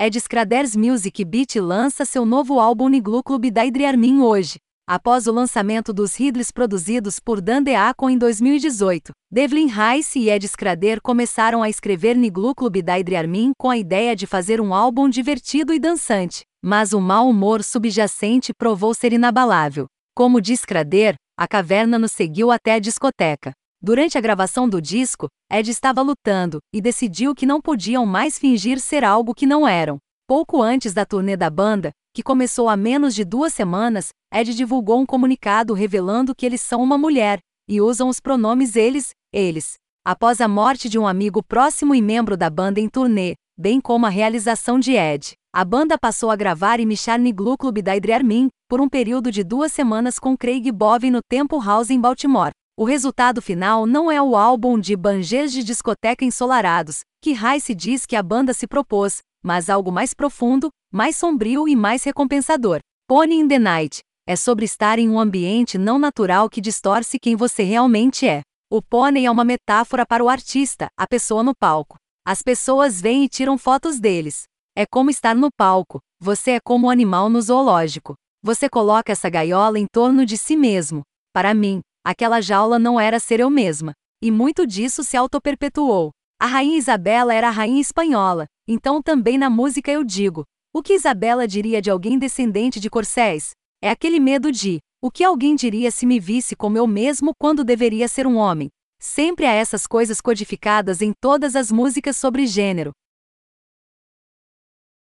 Ed Scraders Music Beat lança seu novo álbum Niglu Club da Idriarmin hoje. Após o lançamento dos Ridleys produzidos por Dan Deacon em 2018, Devlin Rice e Ed Scrader começaram a escrever Niglu Club da Idriarmin com a ideia de fazer um álbum divertido e dançante, mas o mau humor subjacente provou ser inabalável. Como diz Scrader, a caverna nos seguiu até a discoteca. Durante a gravação do disco, Ed estava lutando e decidiu que não podiam mais fingir ser algo que não eram. Pouco antes da turnê da banda, que começou há menos de duas semanas, Ed divulgou um comunicado revelando que eles são uma mulher e usam os pronomes eles, eles. Após a morte de um amigo próximo e membro da banda em turnê, bem como a realização de Ed, a banda passou a gravar e mixar Niglu Club da Idriarmin por um período de duas semanas com Craig Bovin no Temple House em Baltimore. O resultado final não é o álbum de banjês de discoteca ensolarados, que Rice diz que a banda se propôs, mas algo mais profundo, mais sombrio e mais recompensador. Pony in the Night é sobre estar em um ambiente não natural que distorce quem você realmente é. O pônei é uma metáfora para o artista, a pessoa no palco. As pessoas vêm e tiram fotos deles. É como estar no palco, você é como um animal no zoológico. Você coloca essa gaiola em torno de si mesmo. Para mim, aquela jaula não era ser eu mesma. E muito disso se autoperpetuou. A rainha Isabela era a rainha espanhola, então também na música eu digo: o que Isabela diria de alguém descendente de corcéis? É aquele medo de: o que alguém diria se me visse como eu mesmo quando deveria ser um homem? Sempre há essas coisas codificadas em todas as músicas sobre gênero.